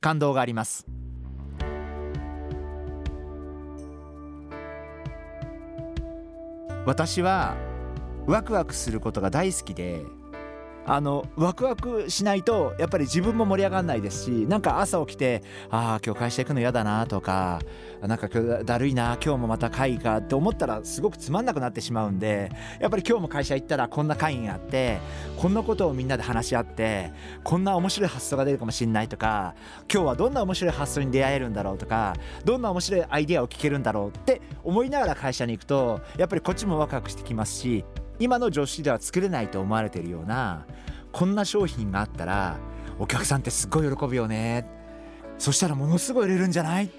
感動があります。私はワクワクすることが大好きであのワクワクしないとやっぱり自分も盛り上がらないですしなんか朝起きてああ今日会社行くの嫌だなとかなんか今日だるいな今日もまた会議かって思ったらすごくつまんなくなってしまうんでやっぱり今日も会社行ったらこんな会議があってこんなことをみんなで話し合ってこんな面白い発想が出るかもしれないとか今日はどんな面白い発想に出会えるんだろうとかどんな面白いアイデアを聞けるんだろうって思いながら会社に行くとやっぱりこっちもワクワクしてきますし今の常識では作れないと思われているようなこんな商品があったらお客さんってすっごい喜ぶよね。そしたらものすごい売れるんじゃない？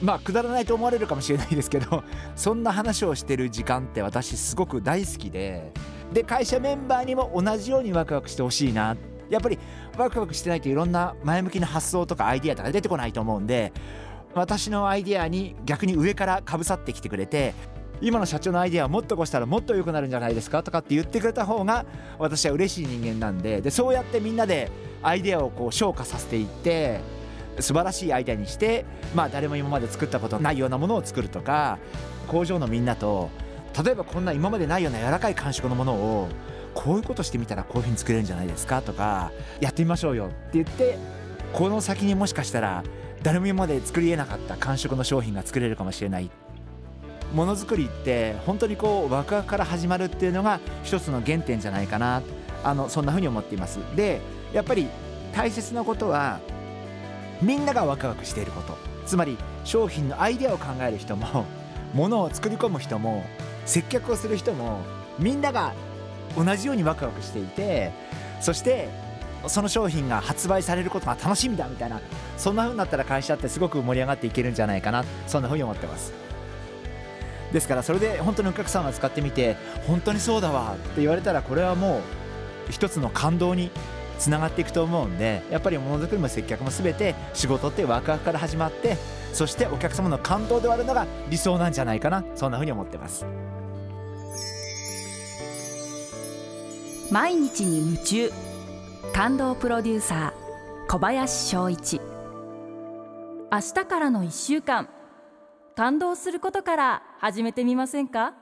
まあくだらないと思われるかもしれないですけどそんな話をしてる時間って私すごく大好きでで会社メンバーにも同じようにワクワクしてほしいな。やっぱりワクワクしてないといろんな前向きな発想とかアイディアとか出てこないと思うんで私のアイディアに逆に上からかぶさってきてくれて今の社長のアイデアはもっとこうしたらもっと良くなるんじゃないですかとかって言ってくれた方が私は嬉しい人間なんで。でそうやってみんなでアイデアをこう昇華させていって素晴らしいアイデアにしてまあ誰も今まで作ったことないようなものを作るとか工場のみんなと例えばこんな今までないような柔らかい感触のものをこういうことしてみたらこういうふうに作れるんじゃないですかとかやってみましょうよって言ってこの先にもしかしたら誰も今まで作りえなかった感触の商品が作れるかもしれない。ものづくりって本当にこうワクワクから始まるっていうのが一つの原点じゃないかなあのそんな風に思っています。でやっぱり大切なことはみんながワクワクしていること。つまり商品のアイデアを考える人も物を作り込む人も接客をする人もみんなが同じようにワクワクしていてそしてその商品が発売されることが楽しみだみたいなそんな風になったら会社ってすごく盛り上がっていけるんじゃないかなそんな風に思ってます。ですからそれで本当にお客さんが使ってみて本当にそうだわって言われたらこれはもう一つの感動につながっていくと思うんでやっぱりものづくりも接客も全て仕事ってワクワクから始まってそしてお客様の感動で終わるのが理想なんじゃないかなそんな風に思ってます。毎日に夢中。感動プロデューサー小林翔一。明日からの1週間。感動することから始めてみませんか？